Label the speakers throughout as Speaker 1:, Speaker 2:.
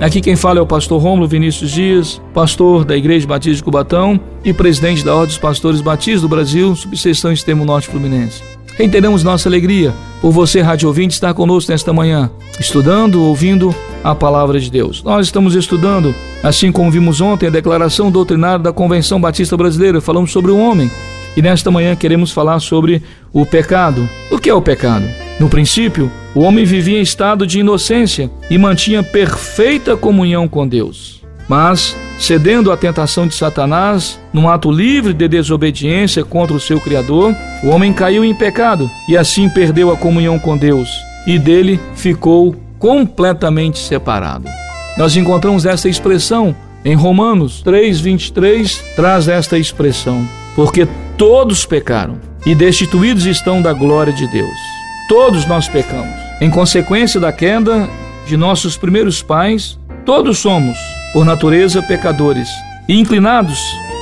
Speaker 1: Aqui quem fala é o pastor Rômulo Vinícius Dias, pastor da Igreja Batista de Cubatão e presidente da Ordem dos Pastores Batistas do Brasil, subseção Extremo Norte Fluminense. Reiteramos nossa alegria por você, rádio ouvinte, estar conosco nesta manhã, estudando, ouvindo a palavra de Deus. Nós estamos estudando, assim como vimos ontem, a declaração doutrinária da Convenção Batista Brasileira, falamos sobre o homem. E nesta manhã queremos falar sobre o pecado. O que é o pecado? No princípio, o homem vivia em estado de inocência e mantinha perfeita comunhão com Deus. Mas, cedendo à tentação de Satanás, num ato livre de desobediência contra o seu Criador, o homem caiu em pecado e assim perdeu a comunhão com Deus e dele ficou completamente separado. Nós encontramos essa expressão em Romanos 3:23, traz esta expressão: porque todos pecaram e destituídos estão da glória de Deus. Todos nós pecamos. Em consequência da queda de nossos primeiros pais, todos somos, por natureza, pecadores e inclinados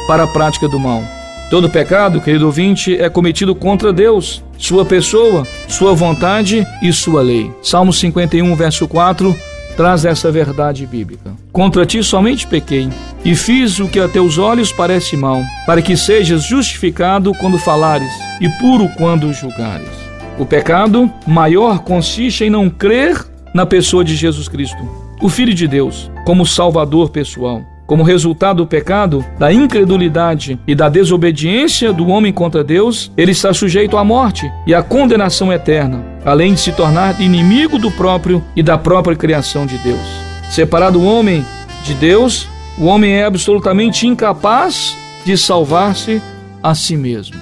Speaker 1: para a prática do mal. Todo pecado, querido ouvinte, é cometido contra Deus, sua pessoa, sua vontade e sua lei. Salmo 51, verso 4 traz essa verdade bíblica. Contra ti somente pequei e fiz o que a teus olhos parece mal, para que sejas justificado quando falares e puro quando julgares. O pecado maior consiste em não crer na pessoa de Jesus Cristo, o Filho de Deus, como Salvador pessoal. Como resultado do pecado, da incredulidade e da desobediência do homem contra Deus, ele está sujeito à morte e à condenação eterna, além de se tornar inimigo do próprio e da própria criação de Deus. Separado o homem de Deus, o homem é absolutamente incapaz de salvar-se a si mesmo.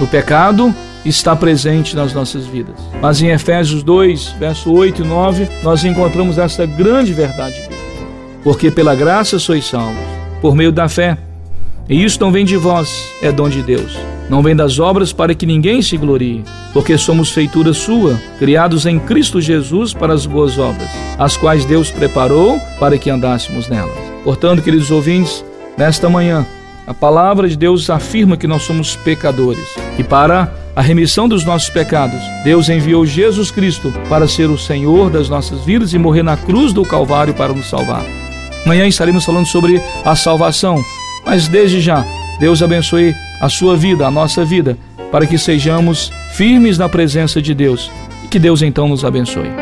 Speaker 1: No pecado, está presente nas nossas vidas. Mas em Efésios 2, verso 8 e 9, nós encontramos essa grande verdade. Porque pela graça sois salvos, por meio da fé. E isso não vem de vós, é dom de Deus. Não vem das obras para que ninguém se glorie, porque somos feitura sua, criados em Cristo Jesus para as boas obras, as quais Deus preparou para que andássemos nelas. Portanto, queridos ouvintes, nesta manhã, a palavra de Deus afirma que nós somos pecadores e para a remissão dos nossos pecados, Deus enviou Jesus Cristo para ser o Senhor das nossas vidas e morrer na cruz do Calvário para nos salvar. Amanhã estaremos falando sobre a salvação, mas desde já, Deus abençoe a sua vida, a nossa vida, para que sejamos firmes na presença de Deus e que Deus então nos abençoe.